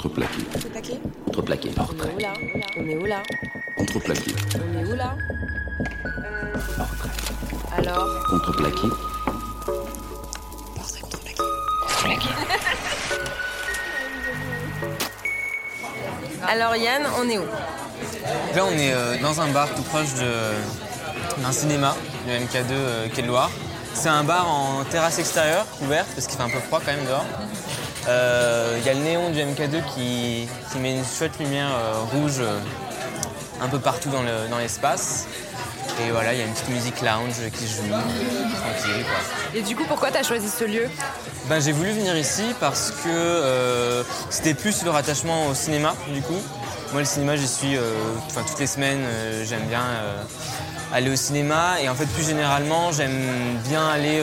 Contreplaqué. Contreplaqué Contreplaqué. On est où là On est où là Contreplaqué. On est où là Portrait. Alors Contreplaqué. Portrait contreplaqué. Alors Yann, on est où Là, on est euh, dans un bar tout proche d'un cinéma, le MK2 euh, Quai de Loire. C'est un bar en terrasse extérieure, couverte, parce qu'il fait un peu froid quand même dehors. Euh, Il y a le néon du MK2 qui, qui met une chouette lumière euh, rouge euh, un peu partout dans le- dans l'espace. Et voilà, il y a une petite musique lounge qui joue, tranquille. Quoi. Et du coup, pourquoi tu as choisi ce lieu? Ben, j'ai voulu venir ici parce que euh, c'était plus le rattachement au cinéma, du coup. Moi, le cinéma, j'y suis euh, toutes les semaines. euh, j'aime bien euh, aller au cinéma. Et en fait, plus généralement, j'aime bien aller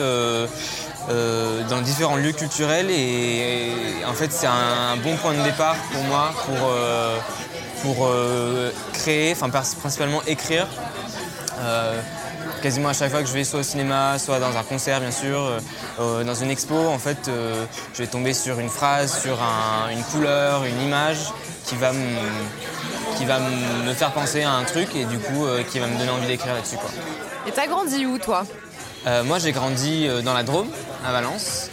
euh, dans différents lieux culturels. Et, en fait, c'est un, bon point de départ pour moi pour, euh, pour euh, créer, enfin, principalement écrire. Quasiment à chaque fois que je vais soit au cinéma, soit dans un concert bien sûr, dans une expo, en fait, je vais tomber sur une phrase, sur un- une couleur, une image qui va, me, qui va me faire penser à un truc et du coup qui va me donner envie d'écrire là-dessus. Et t'as grandi où, toi? Euh, moi j'ai grandi euh, dans la Drôme, à Valence.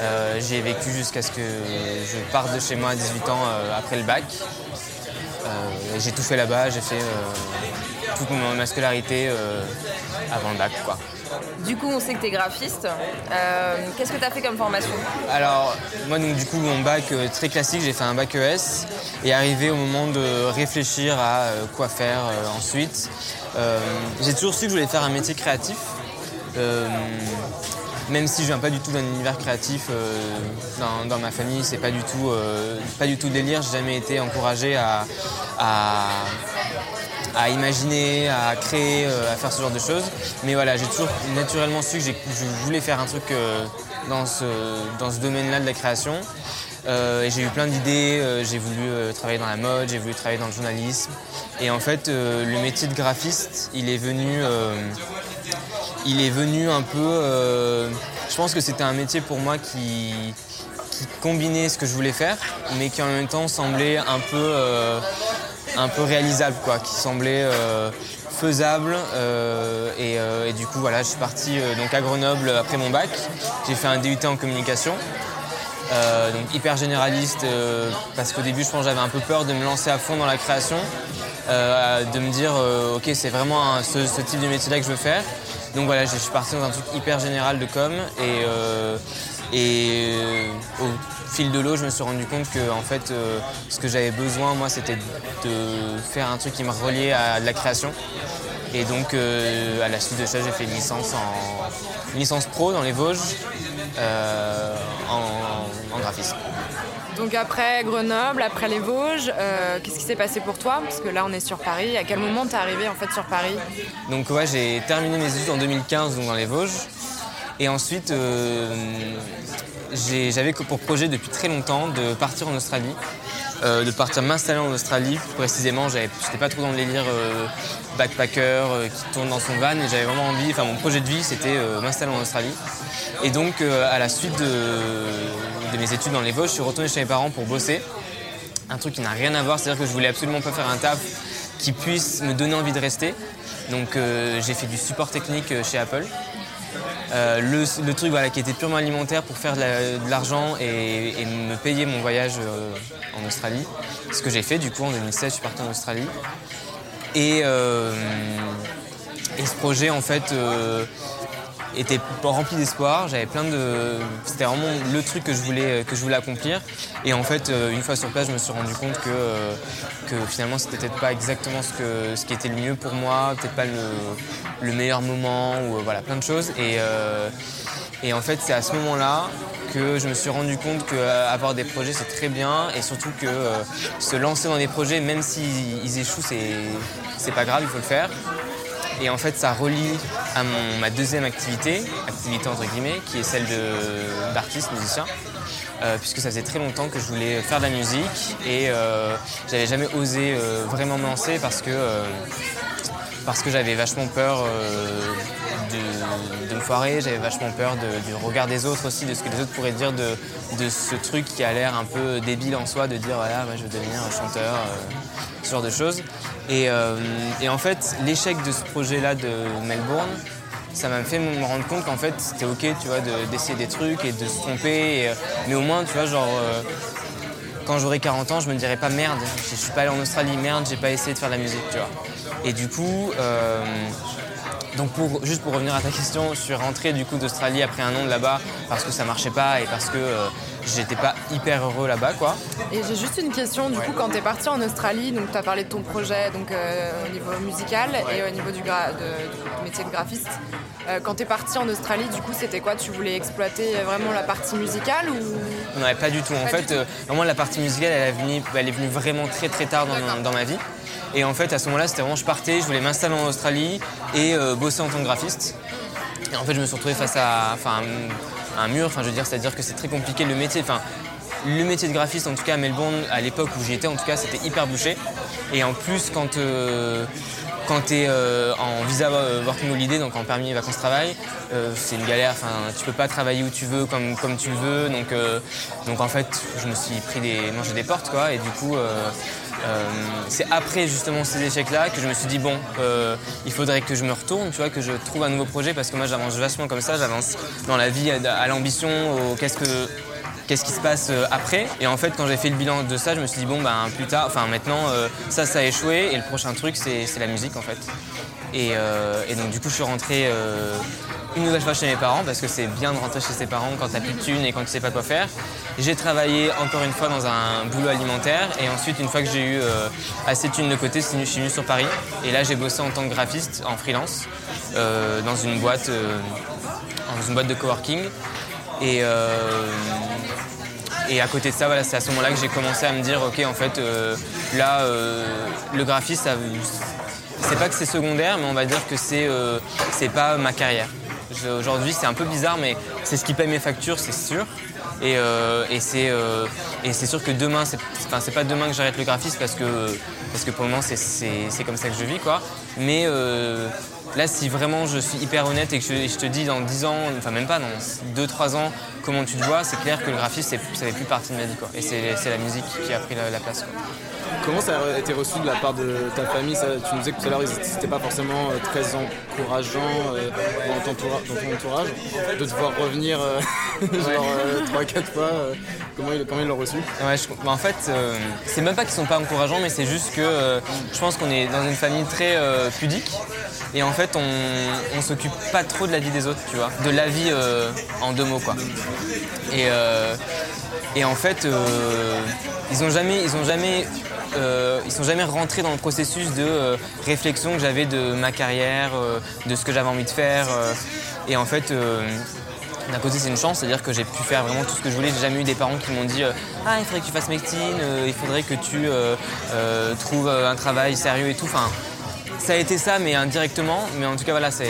Euh, J'y ai vécu jusqu'à ce que je parte de chez moi à 18 ans euh, après le bac. J'ai tout fait là-bas, j'ai fait toute mon- ma scolarité avant le bac. Quoi. Du coup, on sait que t'es graphiste. Euh, Qu'est-ce que t'as fait comme formation? Alors, moi, donc, du coup, mon bac très classique, j'ai fait un bac ES. Et arrivé au moment de réfléchir à quoi faire ensuite, j'ai toujours su que je voulais faire un métier créatif. Euh, même si je viens pas du tout d'un univers créatif euh, dans, ma famille, c'est pas du tout, euh, pas du tout délire. J'ai jamais été encouragé à, imaginer, à créer, à faire ce genre de choses. Mais voilà, j'ai toujours naturellement su que je voulais faire un truc dans ce, domaine-là de la création. Et j'ai eu plein d'idées, j'ai voulu travailler dans la mode, j'ai voulu travailler dans le journalisme. Et en fait, le métier de graphiste, il est venu, il est venu un peu. euh, je pense que c'était un métier pour moi qui, combinait ce que je voulais faire, mais qui en même temps semblait un peu, euh, réalisable, quoi, qui semblait euh, faisable. et, du coup, voilà, je suis parti donc à Grenoble après mon bac. J'ai fait un DUT en communication. Donc hyper généraliste parce qu'au début je pense j'avais un peu peur de me lancer à fond dans la création, de me dire ok c'est vraiment ce type de métier là que je veux faire. Donc voilà je suis parti dans un truc hyper général de com et, euh, euh, au fil de l'eau je me suis rendu compte que en fait euh, ce que j'avais besoin moi c'était de faire un truc qui me reliait à de la création. Et donc à la suite de ça j'ai fait une licence en licence pro dans les Vosges en graphisme. Donc après Grenoble, après les Vosges, euh, qu'est-ce qui s'est passé pour toi? Parce que là, on est sur Paris. À quel moment t'es arrivé en fait sur Paris? Donc ouais, j'ai terminé mes études en 2015 donc dans les Vosges. Et ensuite, euh, j'avais pour projet depuis très longtemps de partir en Australie, euh, de partir m'installer en Australie. Plus précisément, j'étais pas trop dans le délire backpacker qui tourne dans son van et j'avais vraiment envie, enfin mon projet de vie c'était m'installer en Australie. Et donc à la suite de, de mes études dans les Vosges, je suis retourné chez mes parents pour bosser. Un truc qui n'a rien à voir, c'est-à-dire que je voulais absolument pas faire un taf qui puisse me donner envie de rester. Donc euh, j'ai fait du support technique euh, chez Apple. Euh, le, truc voilà, qui était purement alimentaire pour faire de la- de l'argent et, me payer mon voyage en Australie. Ce que j'ai fait du coup en 2016, je suis parti en Australie. Et, ce projet en fait était rempli d'espoir. J'avais plein de. C'était vraiment le truc que je voulais, que je voulais accomplir. Et en fait, euh, une fois sur place, je me suis rendu compte que, euh, que finalement, c'était peut-être pas exactement ce, que, ce qui était le mieux pour moi, peut-être pas le, le meilleur moment, ou euh, voilà, plein de choses. Et, et en fait, c'est à ce moment-là que je me suis rendu compte qu'avoir des projets, c'est très bien. Et surtout que se lancer dans des projets, même s'ils ils échouent, c'est pas grave, il faut le faire. Et en fait, ça relie à ma deuxième activité, activité entre guillemets, qui est celle d'artiste, musicien. Euh, puisque ça faisait très longtemps que je voulais faire de la musique et euh, j'avais jamais osé euh, vraiment me lancer parce que, parce que j'avais vachement peur de me foirer, j'avais vachement peur du regard des autres aussi, de ce que les autres pourraient dire de, de ce truc qui a l'air un peu débile en soi, de dire voilà, moi, je veux devenir chanteur, euh, ce genre de choses. Et, euh, et en fait, l'échec de ce projet-là de Melbourne, ça m'a fait me rendre compte qu'en fait c'était ok tu vois de- d'essayer des trucs et de se tromper euh, mais au moins tu vois genre quand j'aurai 40 ans je me dirai pas merde je, suis pas allé en Australie merde j'ai pas essayé de faire de la musique tu vois et du coup donc pour, juste pour revenir à ta question, je suis rentré du coup d'Australie après un an de là-bas parce que ça marchait pas et parce que euh, j'étais pas hyper heureux là-bas quoi. Et j'ai juste une question, du coup, quand tu es parti en Australie, donc tu as parlé de ton projet donc, euh, au niveau musical et au niveau du, gra- de- du métier de graphiste. Euh, quand tu es parti en Australie, du coup, c'était quoi? Tu voulais exploiter vraiment la partie musicale ou? Non, pas du tout. En fait, euh, moi, la partie musicale, elle est venue, elle est venue vraiment très très tard dans ma vie. Et en fait, à ce moment-là, c'était vraiment, je partais, je voulais m'installer en Australie et euh, bosser en tant que graphiste. Et en fait, je me suis retrouvé face à, enfin, un, mur. Enfin, je veux dire, c'est-à-dire que c'est très compliqué le métier. Enfin, le métier de graphiste, en tout cas à Melbourne, à l'époque où j'y étais, en tout cas, c'était hyper bouché. Et en plus, quand euh, quand tu es en visa euh, working holiday, donc en permis vacances-travail, euh, c'est une galère. Enfin, tu peux pas travailler où tu veux, comme, tu le veux. Donc, euh, donc en fait, je me suis pris des, mangé des portes, quoi. Et du coup, euh, euh, c'est après justement ces échecs-là que je me suis dit bon, euh, il faudrait que je me retourne, tu vois, que je trouve un nouveau projet parce que moi j'avance vachement comme ça, j'avance dans la vie à, l'ambition, qu'est-ce que qu'est-ce qui se passe euh, après. Et en fait, quand j'ai fait le bilan de ça, je me suis dit, bon, ben plus tard, enfin maintenant, euh, ça, ça a échoué. Et le prochain truc, c'est la musique, en fait. Et, euh, et donc, du coup, je suis rentré une nouvelle fois chez mes parents, parce que c'est bien de rentrer chez ses parents quand t'as plus de thunes et quand tu sais pas quoi faire. J'ai travaillé encore une fois dans un boulot alimentaire. Et ensuite, une fois que j'ai eu assez de thunes de côté, je suis venu sur Paris. Et là, j'ai bossé en tant que graphiste, en freelance, dans une boîte, dans une boîte de coworking. Et, euh, et à côté de ça, voilà, c'est à ce moment-là que j'ai commencé à me dire, ok, en fait, euh, là, euh, le graphiste, c'est pas que c'est secondaire, mais on va dire que c'est c'est pas ma carrière. Aujourd'hui, c'est un peu bizarre, mais c'est ce qui paye mes factures, c'est sûr. Et, et c'est sûr que demain, c'est pas demain que j'arrête le graphisme parce que, parce que pour le moment, c'est- comme ça que je vis, quoi. Mais là, si vraiment je suis hyper honnête et que je, te dis dans 10 ans, enfin même pas, dans 2-3 ans, comment tu te vois, c'est clair que le graphisme, ça fait plus partie de ma vie. Et c'est la musique qui a pris la, la place. Comment ça a été reçu de la part de ta famille ça, Tu nous disais que tout à l'heure, n'étaient pas forcément euh, très encourageants euh, dans, ton entourage. De te voir revenir euh, genre 3-4 fois, comment ils comment ils l'ont reçu? Ouais, je- bah, en fait, c'est même pas qu'ils sont pas encourageants, mais c'est juste que je pense qu'on est dans une famille très pudique. Et en fait, on, on s'occupe pas trop de la vie des autres, tu vois. De la vie en deux mots, quoi. Et, et en fait, ils ont jamais, ils ont jamais, euh, ils sont jamais rentrés dans le processus de euh, réflexion que j'avais de ma carrière, euh, de ce que j'avais envie de faire. euh. et en fait, d'un côté, c'est une chance, c'est-à-dire que j'ai pu faire vraiment tout ce que je voulais. J'ai jamais eu des parents qui m'ont dit Ah, il faudrait que tu fasses médecine, il faudrait que tu trouves un travail sérieux et tout. Enfin, ça a été ça, mais indirectement. Mais en tout cas, voilà, ça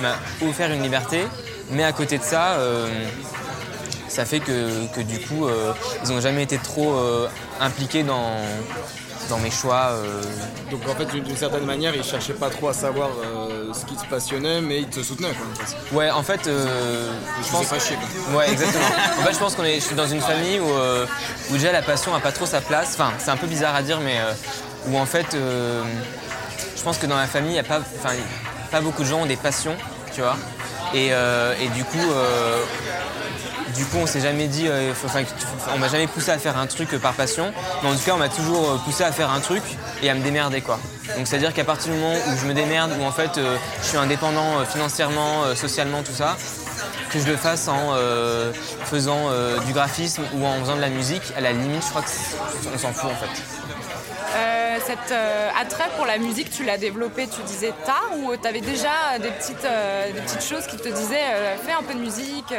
m'a offert une liberté. Mais à côté de ça, ça fait que, que du coup, euh, ils n'ont jamais été trop euh, impliqués dans, dans mes choix. euh. Donc en fait, d'une certaine manière, ils cherchaient pas trop à savoir euh, ce qui te passionnait, mais ils te soutenaient. Quoi. Ouais, en fait, euh, je pense. pas chier. Quoi. Ouais, exactement. En fait, je pense qu'on est, je suis dans une famille où, où déjà la passion a pas trop sa place. Enfin, c'est un peu bizarre à dire, mais où en fait, je pense que dans ma famille, il y a pas, enfin, pas beaucoup de gens ont des passions, tu vois. Et, et du coup, du coup, on s'est jamais dit, euh, on m'a jamais poussé à faire un truc euh, par passion, mais en tout cas, on m'a toujours euh, poussé à faire un truc et à me démerder, quoi. Donc, c'est-à-dire qu'à partir du moment où je me démerde, où en fait, je suis indépendant financièrement, socialement, tout ça, que je le fasse en faisant du graphisme ou en faisant de la musique, à la limite, je crois qu'on s'en fout, en fait. Cet euh, attrait pour la musique, tu l'as développé, tu disais tard, ou tu avais déjà des petites, euh, des petites choses qui te disaient euh, fais un peu de musique,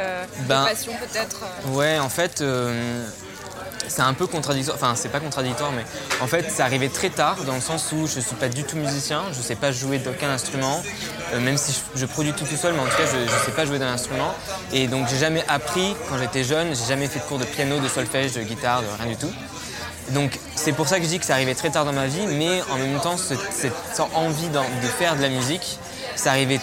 Ben, de passion peut-être. Ouais, en fait, c'est un peu contradictoire. Enfin, c'est pas contradictoire, mais en fait, c'est arrivé très tard, dans le sens où je suis pas du tout musicien, je sais pas jouer d'aucun instrument, euh, même si je, je produis tout tout seul, mais en tout cas, je, je sais pas jouer d'un instrument. Et donc, j'ai jamais appris quand j'étais jeune, j'ai jamais fait de cours de piano, de solfège, de guitare, de rien du tout. Donc c'est pour ça que je dis que c'est arrivé très tard dans ma vie, mais en même temps, ce- cette envie de faire de la musique, ça arrivait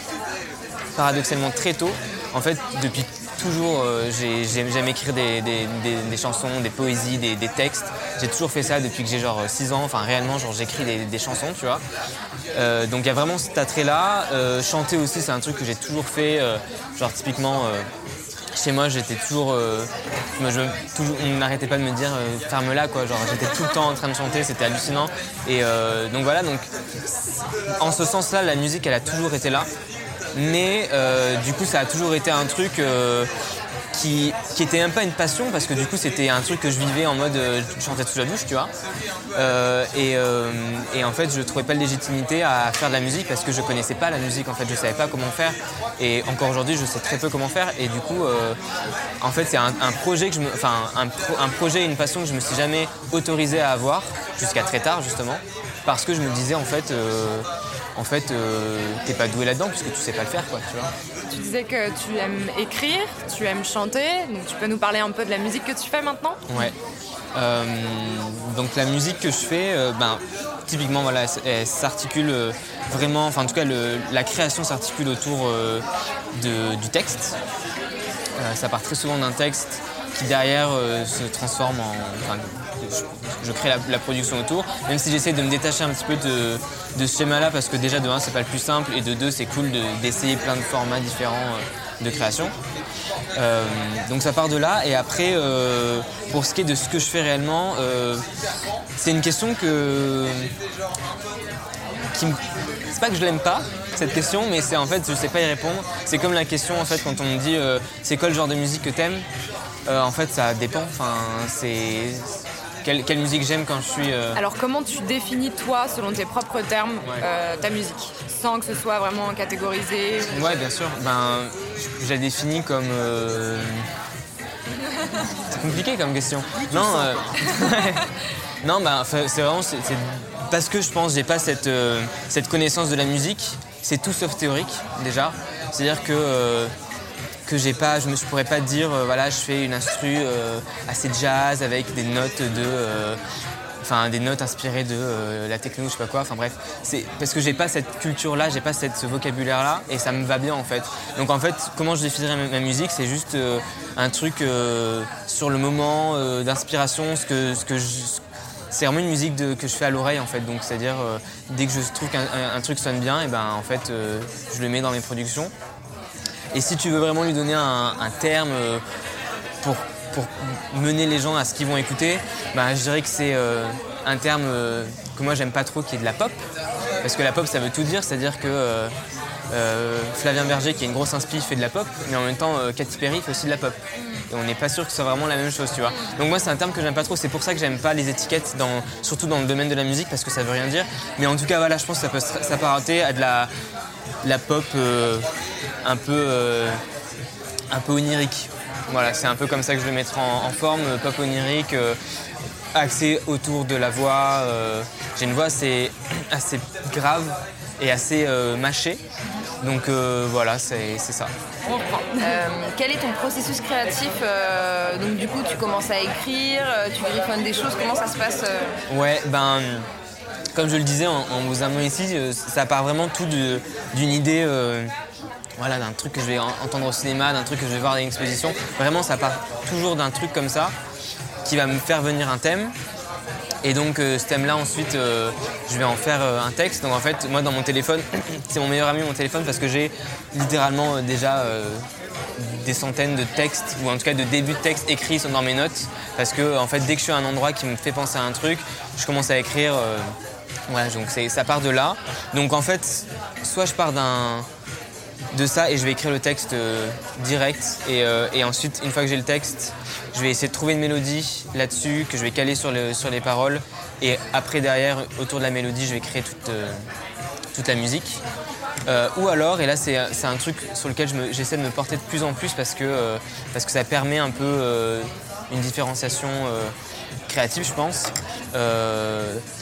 paradoxalement très tôt. En fait, depuis toujours, euh, j'ai- j'ai- j'aime écrire des, chansons, des poésies, des, textes. J'ai toujours fait ça depuis que j'ai genre 6 ans. Enfin, réellement, genre j'écris des, chansons, tu vois. Euh, donc il y a vraiment cet attrait-là. Euh, chanter aussi, c'est un truc que j'ai toujours fait. euh, genre typiquement, euh, chez moi, j'étais toujours, euh, je- toujours- On n'arrêtait pas de me dire euh, ferme-la, quoi. Genre j'étais tout le temps en train de chanter, c'était hallucinant. Et euh, donc voilà, donc en ce sens-là, la musique, elle a toujours été là. Mais euh, du coup, ça a toujours été un truc euh, qui, était même pas une passion parce que du coup, c'était un truc que je vivais en mode euh, je chantais sous la douche, tu vois. Euh, et, euh, et en fait, je trouvais pas de légitimité à faire de la musique parce que je connaissais pas la musique. En fait, je savais pas comment faire. Et encore aujourd'hui, je sais très peu comment faire. Et du coup, en fait, c'est un, projet que je me, enfin, un, pro- un projet et une passion que je me suis jamais autorisé à avoir jusqu'à très tard, justement, parce que je me disais en fait. en fait, t'es pas doué là-dedans puisque tu sais pas le faire, quoi, tu vois. Tu disais que tu aimes écrire, tu aimes chanter, donc tu peux nous parler un peu de la musique que tu fais maintenant? Ouais. Euh, donc la musique que je fais, euh, ben, typiquement, voilà, elle, s'articule euh, vraiment, enfin en tout cas, la création s'articule autour de- du texte. Ça part très souvent d'un texte qui derrière se transforme en. Je, crée la, production autour, même si j'essaie de me détacher un petit peu de, ce schéma-là, parce que déjà de un, c'est pas le plus simple, et de deux, c'est cool de- d'essayer plein de formats différents euh, de création. Euh, donc ça part de là, et après, euh, pour ce qui est de ce que je fais réellement, c'est une question que. C'est pas que je l'aime pas, cette question, mais c'est en fait, je sais pas y répondre. C'est comme la question, en fait, quand on me dit c'est quoi le genre de musique que t'aimes? En fait, ça dépend. Enfin, c'est. Quelle, quelle musique j'aime quand je suis. euh, Alors comment tu définis toi, selon tes propres termes, Ouais. euh, ta musique Sans que ce soit vraiment catégorisé Ouais, bien sûr. Ben, je la définis comme. euh, C'est compliqué comme question. Non, non, ben, c'est vraiment parce que je pense que j'ai pas cette euh, cette connaissance de la musique. C'est tout sauf théorique déjà. C'est-à-dire que euh, que j'ai pas, je ne pourrais pas dire, euh, voilà, je fais une instru euh, assez jazz avec des notes de, euh, enfin des notes inspirées de la techno, je sais pas quoi. Enfin bref, c'est parce que j'ai pas cette culture-là, j'ai pas cette, ce vocabulaire-là, et ça me va bien en fait. Donc en fait, comment je définirais ma, musique, c'est juste un truc sur le moment d'inspiration, ce que, ce que c'est vraiment une musique que je fais à l'oreille en fait, donc c'est-à-dire dès que je trouve qu'un un- truc sonne bien, et ben en fait je le mets dans mes productions. Et si tu veux vraiment lui donner un, terme euh, pour, mener les gens à ce qu'ils vont écouter, bah, je dirais que c'est euh, un terme euh, que moi j'aime pas trop qui est de la pop. Parce que la pop ça veut tout dire, c'est-à-dire que Flavien Berger qui est une grosse inspi fait de la pop, mais en même temps Katy Perry fait aussi de la pop. Et on n'est pas sûr que ce soit vraiment la même chose, tu vois. Donc moi c'est un terme que j'aime pas trop, c'est pour ça que j'aime pas les étiquettes, surtout dans le domaine de la musique, parce que ça veut rien dire. Mais en tout cas voilà, je pense que ça peut s'apparenter à de la, pop un peu euh, un peu onirique. Voilà, c'est un peu comme ça que je le mettrai en, en forme, euh, pop onirique, euh, axé autour de la voix. euh, J'ai une voix assez, assez grave et assez mâchée. Donc voilà, c'est ça. Quel est ton processus créatif Donc du coup, tu commences à écrire, tu griffonnes des choses. Comment ça se passe Ouais, ben, comme je le disais en, en vous amenant ici, ça part vraiment tout d'une idée, euh, voilà, d'un truc que je vais en- entendre au cinéma, d'un truc que je vais voir dans une exposition. Vraiment, ça part toujours d'un truc comme ça qui va me faire venir un thème. Et donc euh, ce thème-là, ensuite, euh, je vais en faire euh, un texte. Donc en fait, moi dans mon téléphone, c'est mon meilleur ami mon téléphone parce que j'ai littéralement déjà des centaines de textes, ou en tout cas de débuts de textes écrits dans mes notes. Parce que en fait, dès que je suis à un endroit qui me fait penser à un truc, je commence à écrire. voilà, donc ça part de là. Donc en fait, soit je pars d'un de ça et je vais écrire le texte euh, direct. Et, euh, et ensuite une fois que j'ai le texte je vais essayer de trouver une mélodie là-dessus que je vais caler sur, le- sur les paroles. Et après derrière autour de la mélodie je vais créer toute, euh, la musique. Ou alors et là c'est un truc sur lequel j'essaie de me porter de plus en plus parce que, parce que ça permet un peu une différenciation créative je pense.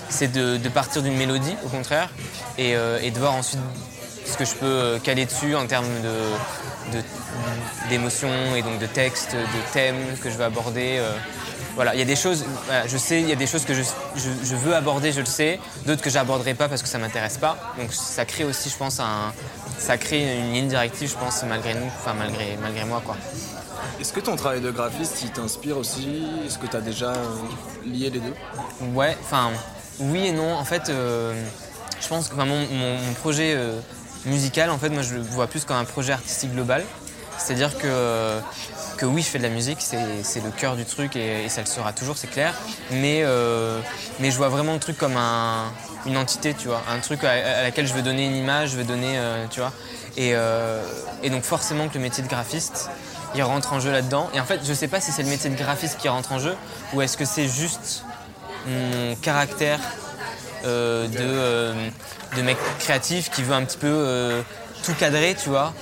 C'est de, partir d'une mélodie au contraire et de voir ensuite ce que je peux caler dessus en termes de, de- d'émotions et donc de textes, de thèmes que je vais aborder. euh. voilà, il y a des choses, voilà, je sais, il y a des choses que je, je, je veux aborder, je le sais, d'autres que j'aborderai pas parce que ça m'intéresse pas. Donc ça crée aussi, je pense, un, ça crée une ligne directive, je pense, malgré nous, enfin malgré, malgré moi, quoi. Est-ce que ton travail de graphiste, il t'inspire aussi? Est-ce que tu as déjà euh, lié les deux? Ouais, enfin, oui et non. En fait, euh, je pense que enfin, mon, mon- mon projet euh, musical, en fait, moi, je le vois plus comme un projet artistique global. C'est-à-dire que, que oui, je fais de la musique, c'est le cœur du truc et, ça le sera toujours, c'est clair. Mais, euh, mais je vois vraiment le truc comme un- une entité, tu vois, un truc à, laquelle je veux donner une image, je veux donner, euh, tu vois. Et, euh, et donc forcément que le métier de graphiste, il rentre en jeu là-dedans. Et en fait, je sais pas si c'est le métier de graphiste qui rentre en jeu ou est-ce que c'est juste mon caractère de, euh, de mec créatif qui veut un petit peu euh, tout cadrer, tu vois,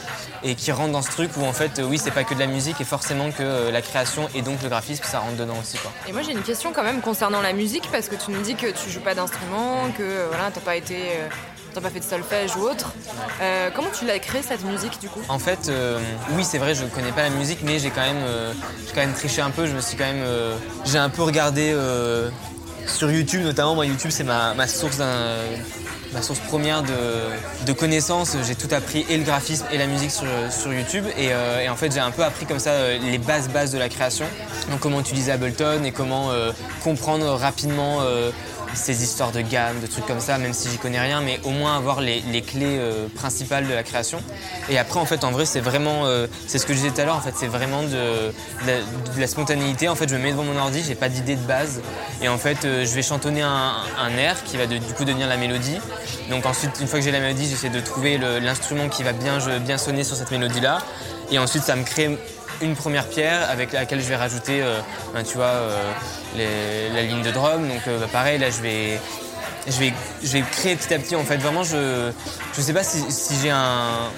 et qui rentre dans ce truc où en fait, euh, oui, c'est pas que de la musique et forcément que euh, la création et donc le graphisme, ça rentre dedans aussi, quoi. Et moi j'ai une question quand même concernant la musique parce que tu nous dis que tu joues pas d'instrument, que euh, voilà, t'as pas été, euh, t'as pas fait de solfège ou autre. Euh, comment tu l'as créée cette musique du coup? En fait, euh, oui, c'est vrai, je connais pas la musique, mais j'ai quand même, euh, j'ai quand même triché un peu. Je me suis quand même, euh, j'ai un peu regardé euh, sur YouTube, notamment. Moi, YouTube, c'est ma, source première de, connaissances. J'ai tout appris et le graphisme et la musique sur, YouTube, et, euh, et en fait, j'ai un peu appris comme ça euh, les bases bases de la création. Donc, comment utiliser Ableton et comment euh, comprendre rapidement. Ces histoires de gamme, de trucs comme ça, même si j'y connais rien, mais au moins avoir les, clés euh, principales de la création. Et après, en fait, en vrai, c'est vraiment, euh, c'est ce que je disais tout à l'heure, en fait, c'est vraiment de, la, spontanéité. En fait, je me mets devant mon ordi, j'ai pas d'idée de base, et en fait, euh, je vais chantonner un, air qui va du coup devenir la mélodie. Donc ensuite, une fois que j'ai la mélodie, j'essaie de trouver l'instrument qui va bien sonner sur cette mélodie-là, et ensuite, ça me crée une première pierre avec laquelle je vais rajouter, euh, ben, tu vois, euh, la ligne de drum. Donc euh, bah, pareil, là je vais, je vais, je vais créer petit à petit. En fait, vraiment, je, je sais pas si, j'ai un,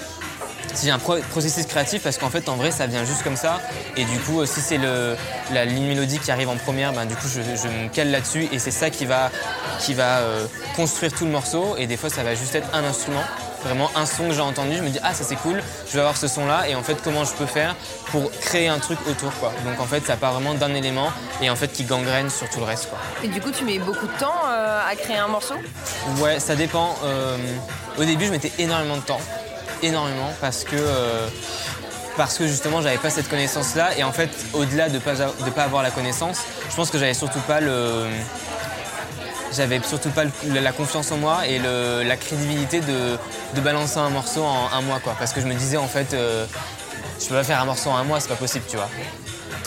si j'ai un pro- processus créatif parce qu'en fait, en vrai, ça vient juste comme ça. Et du coup, si c'est la ligne mélodie qui arrive en première, ben, du coup, je, me cale là-dessus et c'est ça qui va, qui va construire tout le morceau. Et des fois, ça va juste être un instrument vraiment un son que j'ai entendu, je me dis ah ça c'est cool, je vais avoir ce son là et en fait comment je peux faire pour créer un truc autour quoi. Donc en fait ça part vraiment d'un élément et en fait qui gangrène sur tout le reste quoi. Et du coup, tu mets beaucoup de temps euh, à créer un morceau? Ouais ça dépend. Euh, au début je mettais énormément de temps, énormément parce que euh, parce que justement j'avais pas cette connaissance là et en fait au-delà de pas de pas avoir la connaissance, je pense que j'avais surtout pas le j'avais surtout pas la confiance en moi et la crédibilité de, de balancer un morceau en un mois quoi. Parce que je me disais en fait euh, je peux pas faire un morceau en un mois, c'est pas possible tu vois.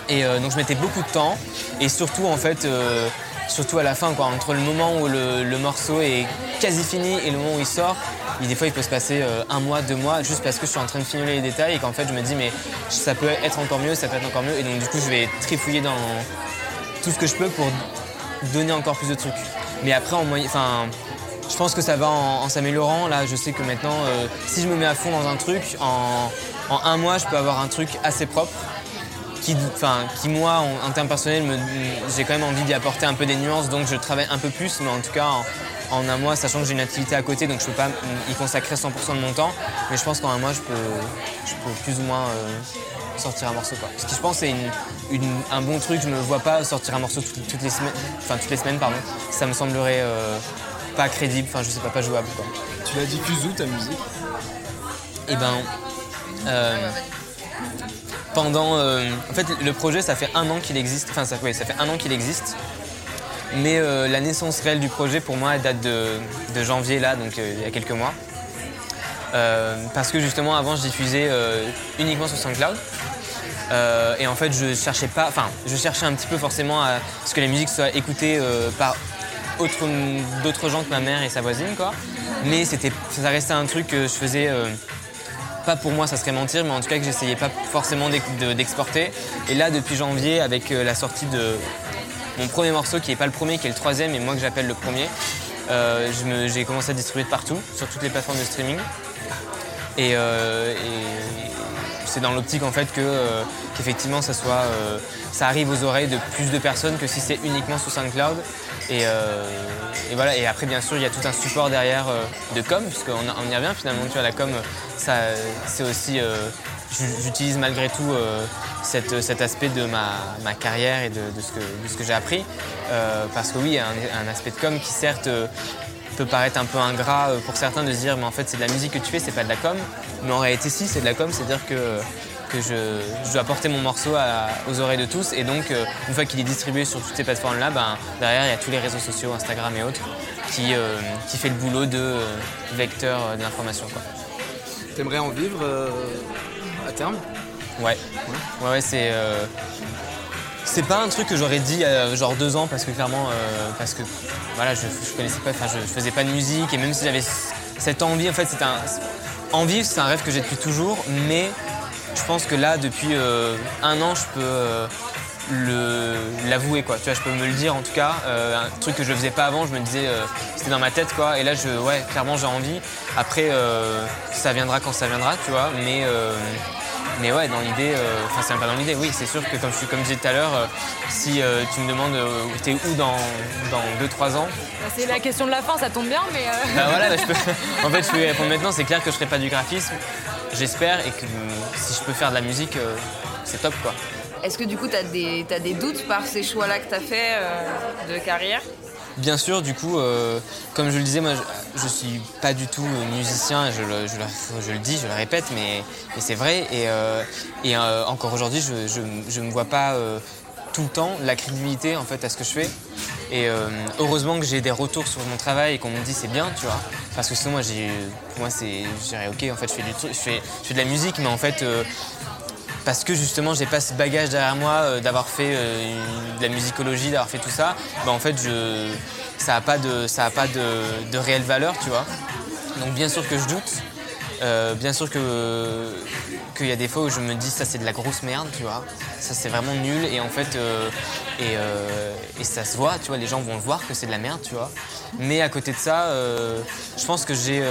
Et euh, donc je mettais beaucoup de temps et surtout en fait euh, surtout à la fin quoi, entre le moment où le, morceau est quasi fini et le moment où il sort, il- des fois il peut se passer euh, un mois, deux mois juste parce que je suis en train de fignoler les détails et qu'en fait je me dis mais ça peut être encore mieux, ça peut être encore mieux et donc du coup je vais trifouiller dans tout ce que je peux pour donner encore plus de trucs. Mais après, en enfin, je pense que ça va en, s'améliorant. Là, je sais que maintenant, euh, si je me mets à fond dans un truc, en, en un mois, je peux avoir un truc assez propre. Qui, qui moi, en, termes personnels, j'ai quand même envie d'y apporter un peu des nuances, donc je travaille un peu plus, mais en tout cas, en, un mois, sachant que j'ai une activité à côté, donc je peux pas y consacrer 100% de mon temps, mais je pense qu'en un mois, je peux, je peux plus ou moins euh, sortir un morceau. Quoi. Ce qui, je pense, c'est une- une- un bon truc. Je me vois pas sortir un morceau toutes, toutes les semaines, enfin toutes les semaines, pardon. Ça me semblerait euh, pas crédible, enfin je sais pas, pas jouable. Quoi. Tu la diffuses où ta musique Et ben, euh, pendant, euh, en fait, le projet, ça fait un an qu'il existe. Enfin, ça, ouais, ça fait un an qu'il existe. Mais euh, la naissance réelle du projet, pour moi, elle date de, de janvier là, donc euh, il y a quelques mois. Euh, parce que justement, avant, je diffusais uniquement sur SoundCloud. Euh, et en fait, je cherchais pas, enfin, je cherchais un petit peu forcément à ce que la musique soit écoutée euh, par autre- d'autres gens que ma mère et sa voisine, quoi. Mais c'était, ça restait un truc que je faisais euh, pas pour moi, ça serait mentir, mais en tout cas que j'essayais pas forcément d'ex- de- d'exporter. Et là, depuis janvier, avec la sortie de mon premier morceau, qui est pas le premier, qui est le troisième, et moi que j'appelle le premier, j'ai commencé à distribuer de partout, sur toutes les plateformes de streaming. Et c'est dans l'optique en fait que euh, qu'effectivement ça soit euh, ça arrive aux oreilles de plus de personnes que si c'est uniquement sur SoundCloud. Et, euh, et voilà. Et après bien sûr il y a tout un support derrière de com, puisqu'on on y revient finalement. Tu vois la com, ça c'est aussi j'utilise malgré tout cet aspect de ma, carrière et de, ce que, j'ai appris. Parce que oui, il y a un, un aspect de com qui certes peut paraître un peu ingrat euh, pour certains de se dire mais en fait c'est de la musique que tu fais, c'est pas de la com. Mais en réalité si, c'est de la com, c'est-à-dire que, que je, je dois porter mon morceau à- aux oreilles de tous. Et donc euh, une fois qu'il est distribué sur toutes ces plateformes-là, ben, derrière il y a tous les réseaux sociaux, Instagram et autres, qui, euh, qui fait le boulot de euh, vecteur de l'information. quoi. T'aimerais en vivre euh, à terme? Ouais, ouais, ouais, c'est. C'est pas un truc que j'aurais dit euh, genre deux ans parce que clairement, euh, parce que voilà, je, je connaissais pas, enfin, je, faisais pas de musique et même si j'avais cette envie, en fait, c'est un. En c'est un rêve que j'ai depuis toujours, mais je pense que là, depuis euh, un an, je peux euh, l'avouer, quoi. Tu vois, je peux me le dire en tout cas. Un truc que je faisais pas avant, je me disais, c'était dans ma tête, quoi. Et là, je, ouais, clairement, j'ai envie. Après, ça viendra quand ça viendra, tu vois, mais. Mais ouais, dans l'idée, euh, enfin c'est même pas dans l'idée, oui, c'est sûr que comme je, comme je disais tout à l'heure, euh, si euh, tu me demandes euh, t'es où dans, dans 2-3 ans, Bah, C'est la question de la fin, ça tombe bien, mais. euh, bah voilà, bah, je peux, en fait je peux y répondre maintenant, c'est clair que je ferai pas du graphisme, j'espère, et que si je peux faire de la musique, euh, c'est top quoi. Est-ce que du coup, tu as des, t'as des doutes par ces choix-là que tu as fait euh, de carrière? Bien sûr, du coup, euh, comme je le disais, moi, je, je suis pas du tout musicien, je le, dis, je le répète, mais, c'est vrai. Et, euh, euh, encore aujourd'hui, je, je me vois pas tout le temps la crédibilité en fait à ce que je fais. Et heureusement que j'ai des retours sur mon travail et qu'on me dit c'est bien, tu vois. Parce que sinon, moi, moi, c'est, je dirais ok, en fait, je fais du je fais de la musique, mais en fait. Parce que justement j'ai pas ce bagage derrière moi euh, d'avoir fait euh, de la musicologie, d'avoir fait tout ça, bah en fait je, ça a pas de, ça a pas de, de réelle valeur, tu vois. Donc bien sûr que je doute, euh, bien sûr que qu'il y a des fois où je me dis ça c'est de la grosse merde, tu vois. Ça c'est vraiment nul et en fait et, et ça se voit, tu vois. Les gens vont le voir que c'est de la merde, tu vois. Mais à côté de ça, je pense que j'ai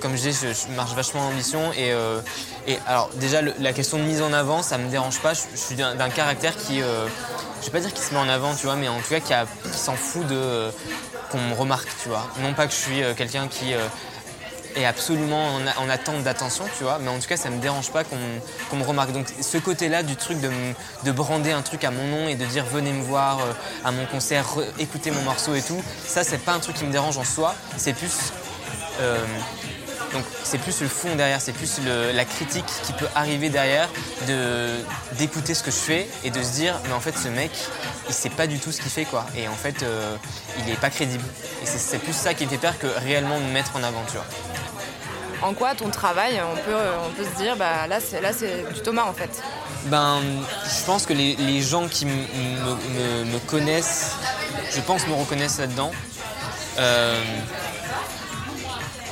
comme je dis, je, marche vachement en mission et, euh, et alors déjà la question de mise en avant, ça me dérange pas. Je, suis d'un caractère qui, euh, je vais pas dire qui se met en avant, tu vois, mais en tout cas qui, s'en fout de qu'on me remarque, tu vois. Non pas que je suis euh, quelqu'un qui euh, est absolument en, attente d'attention, tu vois, mais en tout cas ça me dérange pas qu'on me remarque. Donc ce côté-là du truc de, de brander un truc à mon nom et de dire venez me voir à mon concert, écoutez mon morceau et tout, ça c'est pas un truc qui me dérange en soi, c'est plus donc c'est plus le fond derrière, c'est plus le- la critique qui peut arriver derrière de d'écouter ce que je fais et de se dire mais en fait ce mec il sait pas du tout ce qu'il fait quoi et en fait euh, il est pas crédible et c'est- plus ça qui me fait peur que réellement me mettre en vois. En quoi ton travail, on peut, on peut se dire, bah là c'est là c'est du Thomas en fait? Ben, je pense que les, les gens qui me connaissent, je pense me reconnaissent là-dedans. Euh,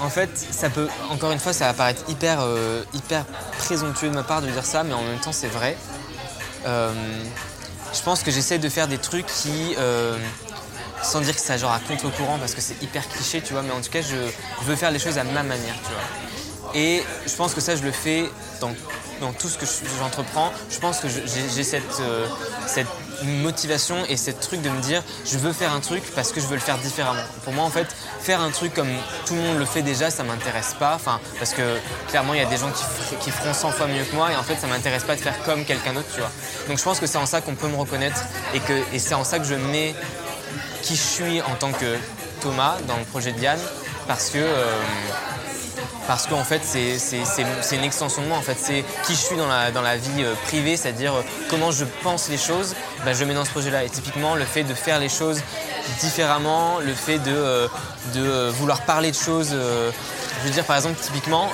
en fait, ça peut, encore une fois, ça va paraître hyper, euh, hyper présomptueux de ma part de dire ça, mais en même temps, c'est vrai. Euh, je pense que j'essaie de faire des trucs qui, euh, sans dire que ça genre à contre-courant parce que c'est hyper cliché, tu vois, mais en tout cas, je, je veux faire les choses à ma manière, tu vois. Et je pense que ça, je le fais dans, dans tout ce que je- j'entreprends. Je pense que j'ai cette, motivation et ce truc de me dire, je veux faire un truc parce que je veux le faire différemment. Pour moi, en fait, faire un truc comme tout le monde le fait déjà, ça m'intéresse pas. Enfin, parce que clairement, il y a des gens qui, qui feront 100 fois mieux que moi et en fait, ça m'intéresse pas de faire comme quelqu'un d'autre, tu vois. Donc, je pense que c'est en ça qu'on peut me reconnaître et, que, c'est en ça que je mets qui je suis en tant que Thomas dans le projet de Diane parce que euh, parce qu'en fait c'est, une extension de moi en fait. C'est qui je suis dans la, vie euh, privée c'est-à-dire euh, comment je pense les choses bah, je mets dans ce projet là et typiquement le fait de faire les choses différemment le fait de, euh, vouloir parler de choses je veux dire par exemple typiquement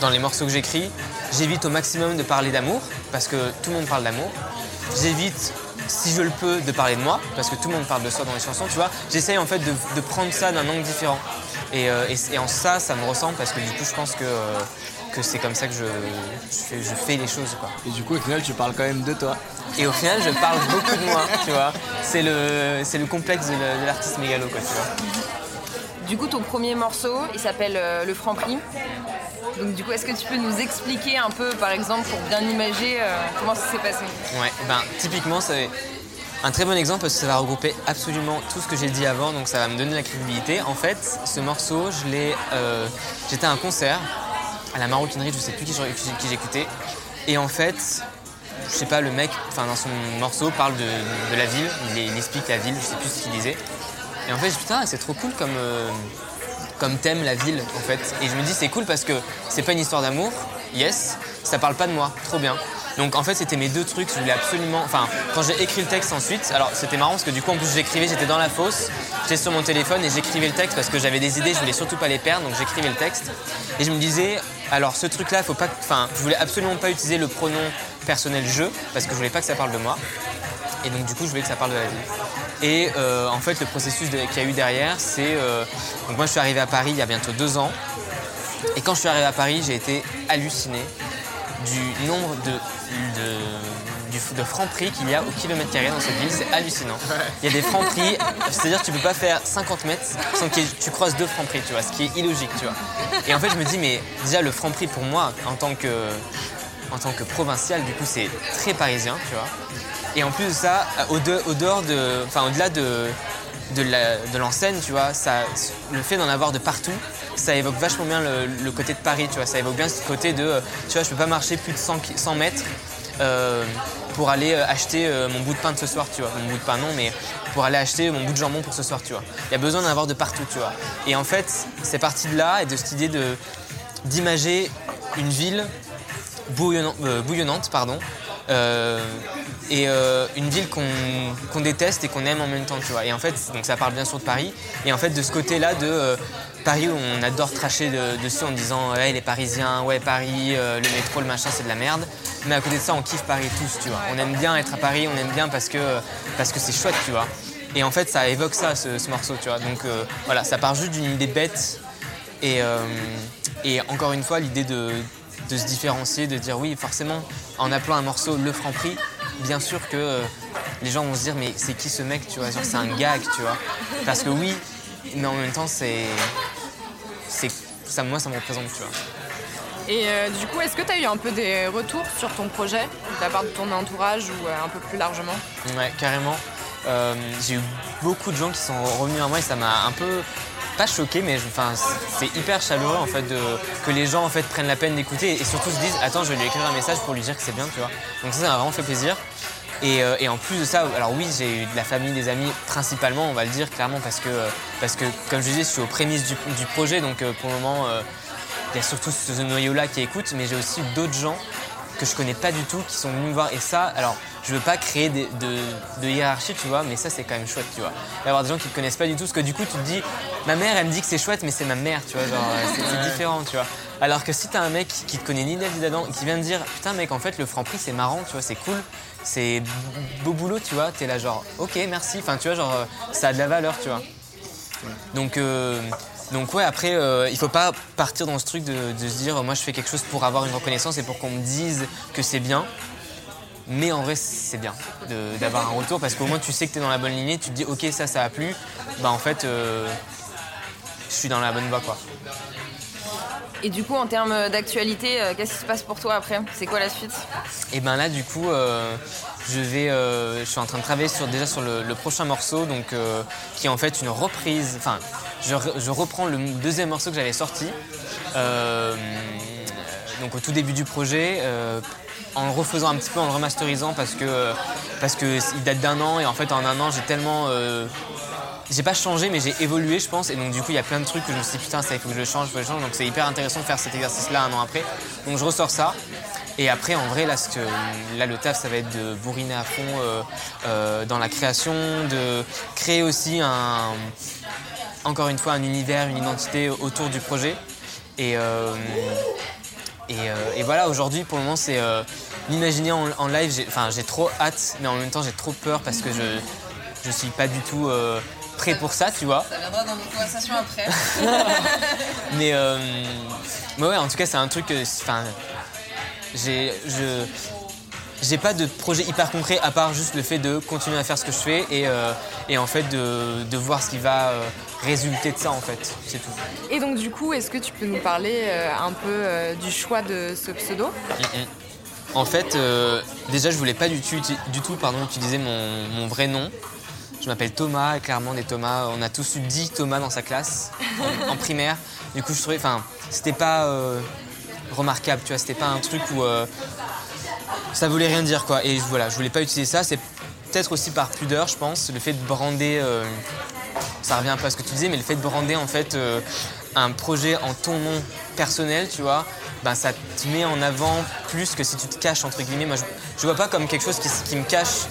dans les morceaux que j'écris j'évite au maximum de parler d'amour parce que tout le monde parle d'amour. J'évite si je le peux de parler de moi parce que tout le monde parle de soi dans les chansons tu vois. J'essaye en fait de, de prendre ça d'un angle différent et, euh, et- et en ça ça me ressemble parce que du coup je pense que, euh, que c'est comme ça que je, je, fais, je fais les choses quoi. Et du coup, au final, tu parles quand même de toi. et au final je parle beaucoup de moi tu vois c'est le, c'est le complexe de la- de l'artiste mégalo quoi tu vois Du coup, ton premier morceau, il s'appelle euh, Le Franc Prix. Donc du coup, est-ce que tu peux nous expliquer un peu, par exemple, pour bien imager euh, comment ça s'est passé? Ouais, ben typiquement c'est un très bon exemple parce que ça va regrouper absolument tout ce que j'ai dit avant, donc ça va me donner la crédibilité. En fait, ce morceau, je l'ai, euh, j'étais à un concert à la maroquinerie, je sais plus qui, j'écoutais, Et en fait, je sais pas, le mec, enfin dans son morceau, parle de, la ville, il, explique la ville, je sais plus ce qu'il disait. Et en fait, putain, c'est trop cool comme, euh, comme thème, la ville, en fait. Et je me dis, c'est cool parce que c'est pas une histoire d'amour, yes, ça parle pas de moi, trop bien. Donc en fait, c'était mes deux trucs, je voulais absolument. Enfin, quand j'ai écrit le texte ensuite, alors c'était marrant parce que du coup, en plus, j'écrivais, j'étais dans la fosse, j'étais sur mon téléphone et j'écrivais le texte parce que j'avais des idées, je voulais surtout pas les perdre, donc j'écrivais le texte. Et je me disais, alors ce truc-là, faut pas. Enfin, je voulais absolument pas utiliser le pronom personnel je parce que je voulais pas que ça parle de moi. Et donc du coup, je voulais que ça parle de la ville. Et euh, en fait, le processus qu'il y a eu derrière, c'est... euh, donc moi, je suis arrivé à Paris il y a bientôt deux ans. Et quand je suis arrivé à Paris, j'ai été halluciné du nombre de, de, de francs prix qu'il y a au kilomètre carré dans cette ville. C'est hallucinant. Il y a des francs prix, c'est-à-dire tu peux pas faire 50 mètres sans que tu croises deux francs prix, tu vois, ce qui est illogique, tu vois. Et en fait, je me dis, mais déjà, le franc prix pour moi, en tant que, en tant que provincial, du coup, c'est très parisien, tu vois. Et en plus de ça, au, de- au dehors de, enfin au-delà de, de de l'enseigne, tu vois, ça, le fait d'en avoir de partout, ça évoque vachement bien le, côté de Paris, tu vois. Ça évoque bien ce côté de, euh, tu vois, je peux pas marcher plus de 100, ki- 100 mètres euh, pour aller euh, acheter euh, mon bout de pain de ce soir, tu vois. Mon bout de pain non, mais pour aller acheter mon bout de jambon pour ce soir, tu vois. Il y a besoin d'en avoir de partout, tu vois. Et en fait, c'est parti de là et de cette idée de d'imager une ville bouillonnante, euh, bouillonnante pardon, euh, et euh, une ville qu'on déteste et qu'on aime en même temps, tu vois. Et en fait, donc ça parle bien sûr de Paris, et en fait de ce côté-là de euh, Paris où on adore tracher de- dessus en disant ouais les Parisiens, ouais Paris, euh, le métro, le machin c'est de la merde. Mais à côté de ça, on kiffe Paris tous, tu vois. On aime bien être à Paris, on aime bien parce que parce que c'est chouette, tu vois. Et en fait, ça évoque ça, ce, ce morceau, tu vois. Donc euh, voilà, ça part juste d'une idée bête et, euh, et encore une fois, l'idée de, de se différencier, de dire oui, forcément, en appelant un morceau Le Franc Prix, bien sûr que euh, les gens vont se dire mais c'est qui ce mec, tu vois, genre c'est un gag, tu vois. Parce que oui, mais en même temps, c'est. c'est ça, moi, ça me représente, tu vois. Et euh, du coup, est-ce que tu as eu un peu des retours sur ton projet de la part de ton entourage ou euh, un peu plus largement? Ouais, carrément. J'ai eu beaucoup de gens qui sont revenus à moi et ça m'a un peu pas choqué, mais enfin, c'est hyper chaleureux en fait que les gens en fait prennent la peine d'écouter et surtout se disent attends je vais lui écrire un message pour lui dire que c'est bien, tu vois. Donc ça, ça m'a vraiment fait plaisir. Et, euh, en plus de ça, alors oui, j'ai eu de la famille, des amis, principalement, on va le dire clairement, parce que, parce que comme je disais, je suis aux prémices du, projet, donc euh, pour le moment, euh, il y a surtout ce noyau-là qui écoute, mais j'ai aussi d'autres gens que je connais pas du tout qui sont venus me voir. Et ça, alors, je veux pas créer de, de hiérarchie, tu vois, mais ça, c'est quand même chouette, tu vois. D'avoir des gens qui te connaissent pas du tout, parce que du coup, tu te dis, ma mère, elle me dit que c'est chouette, mais c'est ma mère, tu vois, genre, euh, c'est différent, tu vois. Alors que si t'as un mec qui te connaît ni d'Ève ni d'Adam, qui vient te dire, putain, mec, en fait, le franc prix, c'est marrant, tu vois, c'est cool, c'est beau boulot, tu vois, t'es là, genre, ok, merci, enfin, tu vois, genre, euh, ça a de la valeur, tu vois. Donc, euh, donc ouais, après, euh, il faut pas partir dans ce truc de, de se dire, moi je fais quelque chose pour avoir une reconnaissance et pour qu'on me dise que c'est bien. Mais en vrai, c'est bien d'avoir un retour parce qu'au moins tu sais que tu es dans la bonne lignée, tu te dis, ok, ça, ça a plu. Bah en fait, euh, je suis dans la bonne voie, quoi. Et du coup, en termes d'actualité, euh, qu'est-ce qui se passe pour toi après? C'est quoi la suite? Et ben là, du coup, euh, euh, je suis en train de travailler sur, déjà sur le, prochain morceau, donc euh, qui est en fait une reprise. Enfin, je, re- je reprends le deuxième morceau que j'avais sorti, euh, donc au tout début du projet. en le refaisant un petit peu, en le remasterisant parce que parce que il date d'un an et en fait en un an j'ai tellement j'ai pas changé mais j'ai évolué je pense et donc du coup il y a plein de trucs que je me suis dit putain ça il faut que je change, faut que je change. Donc c'est hyper intéressant de faire cet exercice là un an après. Donc je ressors ça. Et après en vrai là, ce que, là le taf ça va être de bourriner à fond euh, euh, dans la création, de créer aussi un encore une fois un univers, une identité autour du projet. Et euh, et, euh, et voilà, aujourd'hui, pour le moment, c'est euh, l'imaginer en, en live. Enfin, j'ai trop hâte, mais en même temps, j'ai trop peur parce que je je suis pas du tout euh, prêt pour ça, tu vois. Ça viendra dans nos conversations après. Mais, euh, mais ouais, en tout cas, c'est un truc que, enfin, j'ai, je, j'ai pas de projet hyper concret à part juste le fait de continuer à faire ce que je fais et, euh, et en fait de, de voir ce qui va euh, résulter de ça en fait, c'est tout. Et donc du coup, est-ce que tu peux nous parler euh, un peu euh, du choix de ce pseudo? En fait, euh, déjà, je voulais pas du tout, du tout pardon, utiliser mon, mon vrai nom. Je m'appelle Thomas, clairement des Thomas. On a tous eu 10 Thomas dans sa classe, en, primaire. Du coup, je trouvais, enfin, c'était pas euh, remarquable, tu vois, c'était pas un truc où. euh, ça voulait rien dire quoi. Et voilà, je voulais pas utiliser ça. C'est peut-être aussi par pudeur, je pense, le fait de brander. euh, ça revient un peu à ce que tu disais, mais le fait de brander en fait un projet en ton nom personnel, tu vois, ben ça te met en avant plus que si tu te caches entre guillemets. Moi, je, vois pas comme quelque chose qui me cache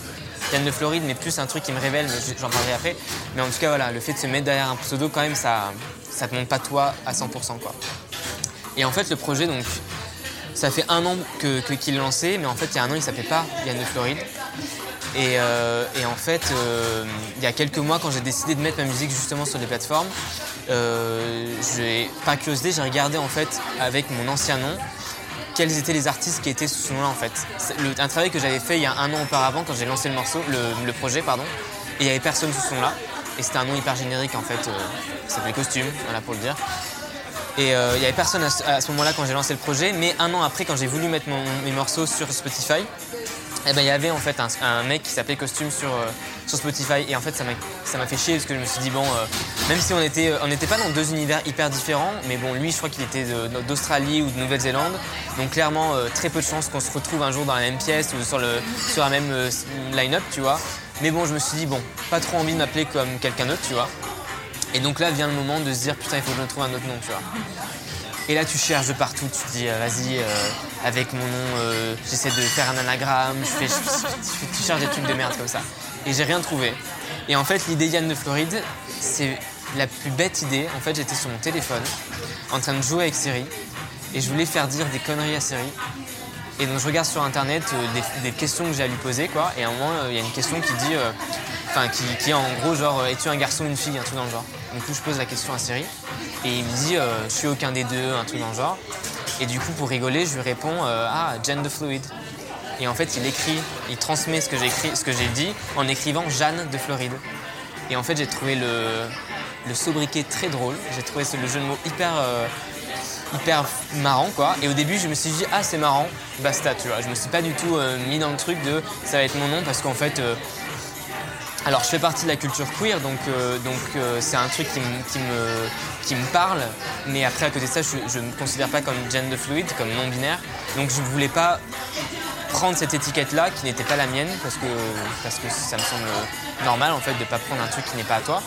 Yann de Floride, mais plus un truc qui me révèle. J'en parlerai après. Mais en tout cas, voilà, le fait de se mettre derrière un pseudo, quand même, ça, ça te montre pas toi à 100%, quoi. Et en fait, le projet, donc, ça fait un an que- qu'il est lancé, mais en fait, il y a un an, il s'appelait pas Yann de Floride. Et, euh, en fait, euh, il y a quelques mois, quand j'ai décidé de mettre ma musique justement sur des plateformes, euh, j'ai pas curiosité, j'ai regardé en fait avec mon ancien nom quels étaient les artistes qui étaient sous ce nom-là en fait. Un travail que j'avais fait il y a un an auparavant quand j'ai lancé le morceau, le, projet pardon, et il y avait personne sous ce nom-là. Et c'était un nom hyper générique en fait, euh, ça Costume, voilà pour le dire. Et euh, il y avait personne à ce, moment-là quand j'ai lancé le projet, mais un an après quand j'ai voulu mettre mes morceaux sur Spotify, eh ben, il y avait en fait un, mec qui s'appelait Costume sur, euh, Spotify. Et en fait ça m'a fait chier parce que je me suis dit bon euh, même si on était on n'était pas dans deux univers hyper différents mais bon lui je crois qu'il était d'Australie ou de Nouvelle-Zélande. Donc clairement euh, très peu de chances qu'on se retrouve un jour dans la même pièce ou sur, le, sur la même euh, line-up tu vois. Mais bon je me suis dit bon pas trop envie de m'appeler comme quelqu'un d'autre tu vois. Et donc là vient le moment de se dire putain il faut que je me trouve un autre nom tu vois et là, tu cherches de partout, tu te dis, euh, vas-y, euh, avec mon nom, euh, j'essaie de faire un anagramme, je fais, tu cherches des trucs de merde comme ça. Et j'ai rien trouvé. Et en fait, l'idée Yann de Floride, c'est la plus bête idée. En fait, j'étais sur mon téléphone, en train de jouer avec Siri, et je voulais faire dire des conneries à Siri. Et donc, je regarde sur internet des, questions que j'ai à lui poser, quoi. Et à un moment, il y a une question qui dit, enfin, qui, est en gros, genre, euh, es-tu un garçon ou une fille, un truc dans le genre. Du coup, je pose la question à Siri, et il me dit, euh, je suis aucun des deux, un truc dans le genre. Et du coup, pour rigoler, je lui réponds, euh, ah, gender fluid. Et en fait, il écrit, il transmet ce que ce que j'ai dit, en écrivant Jeanne de Floride. Et en fait, j'ai trouvé le, sobriquet très drôle. J'ai trouvé le jeu de mots hyper, euh, hyper marrant, quoi. Et au début, je me suis dit, ah, c'est marrant, basta, tu vois. Je me suis pas du tout mis dans le truc de ça va être mon nom parce qu'en fait. Alors, je fais partie de la culture queer, donc euh, euh, c'est un truc qui, me- parle. Mais après, à côté de ça, je ne me considère pas comme gender fluid, comme non binaire. Donc, je voulais pas prendre cette étiquette-là qui n'était pas la mienne parce que, ça me semble normal en fait de pas prendre un truc qui n'est pas à toi.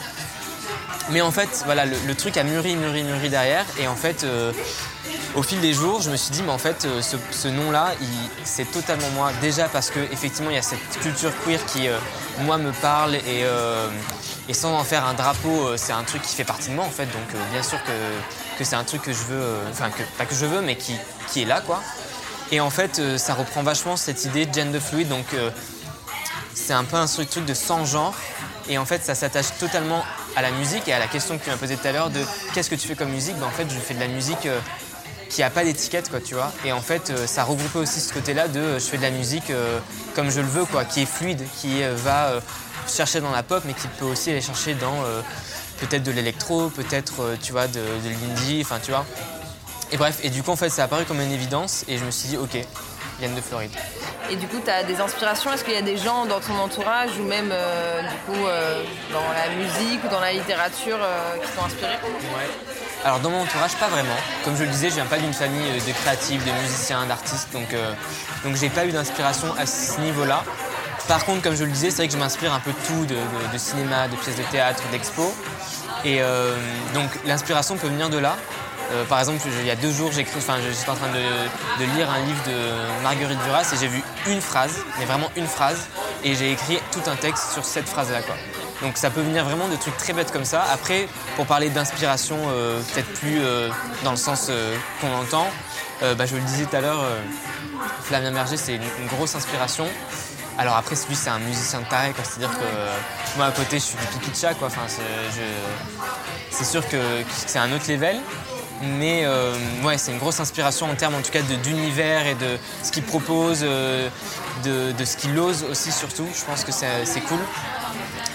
Mais en fait, voilà, le, le truc a mûri, mûri, mûri derrière. Et en fait, euh, au fil des jours, je me suis dit, mais en fait, euh, ce, nom-là, c'est totalement moi. Déjà parce que effectivement, il y a cette culture queer qui, euh, moi, me parle et, euh, et sans en faire un drapeau, c'est un truc qui fait partie de moi en fait. Donc, bien sûr que, que c'est un truc que je veux, enfin, que, pas que je veux, mais qui, qui est là, quoi. Et en fait, ça reprend vachement cette idée de gender fluid. Donc, c'est un peu un truc de sans genre. Et en fait, ça s'attache totalement à la musique et à la question que tu m'as posée tout à l'heure de qu'est-ce que tu fais comme musique ben, En fait, je fais de la musique qui a pas d'étiquette, quoi, tu vois. Et en fait, euh, ça regroupait aussi ce côté-là de euh, je fais de la musique euh, comme je le veux, quoi, qui est fluide, qui va chercher dans la pop, mais qui peut aussi aller chercher dans peut-être de l'électro, peut-être, tu vois, de, de l'indie, enfin, tu vois. Et bref, et du coup, en fait, ça a apparu comme une évidence et je me suis dit, ok, Yann de Floride. Et du coup, tu as des inspirations? Est-ce qu'il y a des gens dans ton entourage ou même euh, du coup, euh, dans la musique ou dans la littérature euh, qui t'ont inspiré? Alors dans mon entourage, pas vraiment. Comme je le disais, je viens pas d'une famille euh, de créatifs, de musiciens, d'artistes, donc euh, donc j'ai pas eu d'inspiration à ce niveau-là. Par contre, comme je le disais, c'est vrai que je m'inspire un peu de tout, de, cinéma, de pièces de théâtre, d'expo. Et euh, donc l'inspiration peut venir de là. Euh, par exemple, il y a deux jours, j'écris, enfin, j'étais en train de, lire un livre de Marguerite Duras et j'ai vu une phrase, mais vraiment une phrase, et j'ai écrit tout un texte sur cette phrase-là. Donc ça peut venir vraiment de trucs très bêtes comme ça. Après, pour parler d'inspiration, euh, peut-être plus euh, dans le sens euh, qu'on entend, bah, je le disais tout à l'heure, Flavien Berger, c'est une, grosse inspiration. Alors après, lui, c'est un musicien de taré. C'est-à-dire que moi, à côté, je suis du pipi quoi. Enfin, c'est, sûr que, c'est un autre level. Mais ouais, c'est une grosse inspiration en termes, en tout cas, d'univers et de ce qu'il propose, de, ce qu'il ose aussi, surtout. Je pense que c'est cool.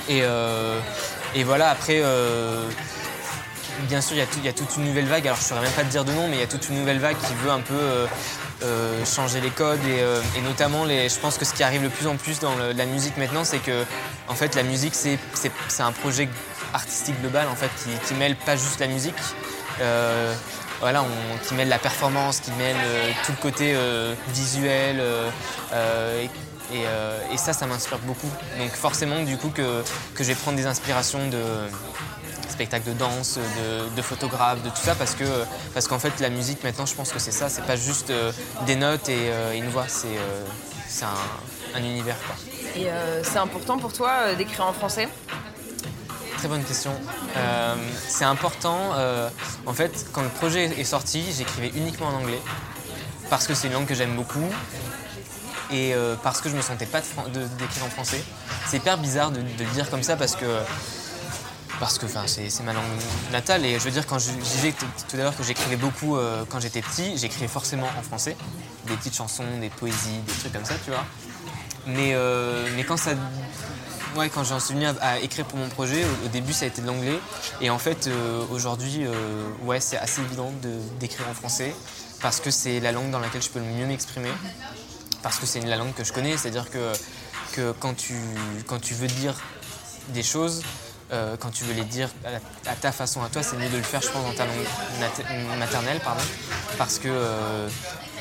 Et, euh, et voilà, après, euh, bien sûr, il y, a toute une nouvelle vague. Alors, je ne saurais même pas te dire de nom, mais il y a toute une nouvelle vague qui veut un peu euh, changer les codes. Et, notamment, les, je pense que ce qui arrive le plus en plus dans la musique maintenant, c'est que, en fait, la musique, c'est, un projet artistique global, en fait, qui, mêle pas juste la musique. Voilà, qui mêle la performance, qui mêle tout le côté visuel. Et, euh, et ça, ça m'inspire beaucoup. Donc forcément, du coup, que, que je vais prendre des inspirations de spectacles de danse, de, de photographes, de tout ça, parce que parce qu'en fait, la musique, maintenant, je pense que c'est ça. C'est pas juste euh, des notes et euh, une voix. C'est c'est un, un univers, quoi. Et c'est important pour toi d'écrire en français? Très bonne question. Euh, c'est important. euh, en fait, quand le projet est sorti, j'écrivais uniquement en anglais parce que c'est une langue que j'aime beaucoup et euh, parce que je me sentais pas d'écrire en français. C'est hyper bizarre de, le dire comme ça parce que parce que c'est ma langue natale et je veux dire quand je disais tout à l'heure que j'écrivais beaucoup euh, quand j'étais petit, j'écrivais forcément en français, des petites chansons, des poésies, des trucs comme ça, tu vois. Mais, euh, mais quand ça Ouais, quand j'en suis venu à, écrire pour mon projet, au, début ça a été de l'anglais. Et en fait, aujourd'hui, ouais, c'est assez évident de- d'écrire en français parce que c'est la langue dans laquelle je peux le mieux m'exprimer. Parce que c'est la langue que je connais, c'est-à-dire que, quand, tu, veux dire des choses, euh, quand tu veux les dire à, ta façon à toi, c'est mieux de le faire, je pense, dans ta langue maternelle, pardon, parce que, euh,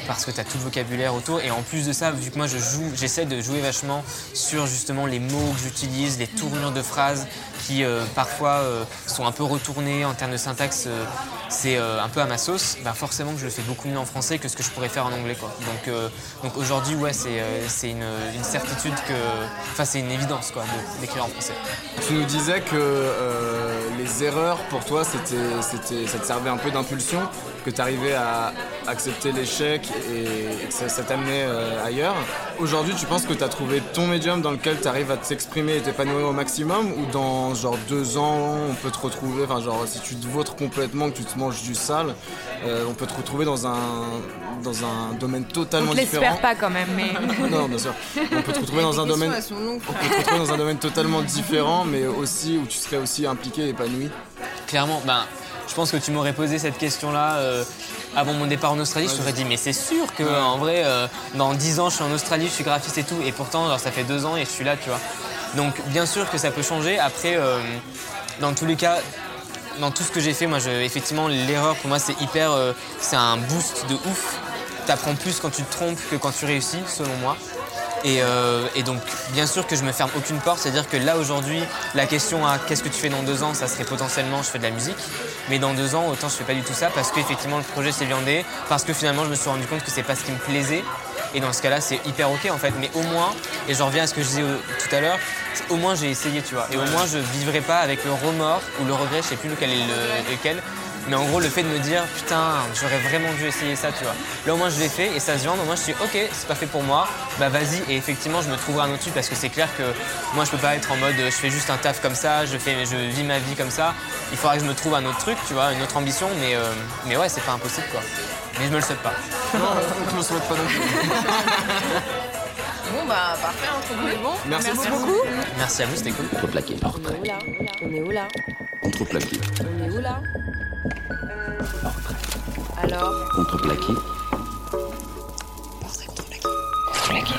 parce que tu as tout le vocabulaire autour. Et en plus de ça, vu que moi je joue, j'essaie de jouer vachement sur justement les mots que j'utilise, les tournures de phrases qui euh, parfois euh, sont un peu retournées en termes de syntaxe, euh, c'est un peu à ma sauce, bah forcément que je le fais beaucoup mieux en français que ce que je pourrais faire en anglais. Quoi. Donc, donc aujourd'hui, ouais, c'est une, une certitude que. Enfin, c'est une évidence quoi, d'écrire en français. Tu nous disais que les erreurs pour toi c'était, ça te servait un peu d'impulsion, que tu arrivais à accepter l'échec et, et que ça, ça t'amenait euh, ailleurs. Aujourd'hui tu penses que tu as trouvé ton médium dans lequel tu arrives à t'exprimer et t'épanouir au maximum? Ou dans genre deux ans on peut te retrouver, enfin genre si tu te vautres complètement, que tu te manges du sale, euh, on peut te retrouver dans un, dans un domaine totalement On différent. l'espère pas quand même, mais. Non, bien sûr. On peut te retrouver dans un domaine on peut te retrouver dans un domaine totalement différent, mais aussi où tu serais aussi impliqué et épanoui. Clairement, ben, je pense que tu m'aurais posé cette question-là euh, avant mon départ en Australie. Je t'aurais dit, mais c'est sûr que en vrai, euh, dans 10 ans, je suis en Australie, je suis graphiste et tout. Et pourtant, genre, ça fait deux ans et je suis là, tu vois. Donc, bien sûr que ça peut changer. Après, euh, dans tous les cas, dans tout ce que j'ai fait, moi, je, effectivement, l'erreur pour moi, c'est hyper, euh, c'est un boost de ouf. T'apprends plus quand tu te trompes que quand tu réussis, selon moi. Et, euh, et donc, bien sûr que je me ferme aucune porte, c'est-à-dire que là aujourd'hui, la question à qu'est-ce que tu fais dans deux ans, ça serait potentiellement je fais de la musique. Mais dans deux ans, autant je fais pas du tout ça parce qu'effectivement le projet s'est viandé, parce que finalement je me suis rendu compte que c'est pas ce qui me plaisait. Et dans ce cas-là, c'est hyper ok en fait. Mais au moins, et j'en reviens à ce que je disais tout à l'heure, au moins j'ai essayé, tu vois. Et au moins je vivrai pas avec le remords ou le regret, je sais plus lequel est le- lequel. Mais en gros, le fait de me dire, putain, j'aurais vraiment dû essayer ça, tu vois. Là, au moins, je l'ai fait et ça se viande. Au moins, je suis, ok, c'est pas fait pour moi, bah vas-y. Et effectivement, je me trouverai un autre truc parce que c'est clair que moi, je peux pas être en mode, je fais juste un taf comme ça, je, fais, je vis ma vie comme ça. Il faudra que je me trouve un autre truc, tu vois, une autre ambition. Mais, euh, mais ouais, c'est pas impossible, quoi. Mais je me le souhaite pas. Non, on te le souhaite pas non plus. Bon bah parfait, entre nous les bons. Merci, beaucoup. Merci à vous, c'était cool. Contreplaqué. Hors trait. là? On est où là? Contreplaqué. On est où là? Trait. Alors Contreplaqué. Contreplaqué.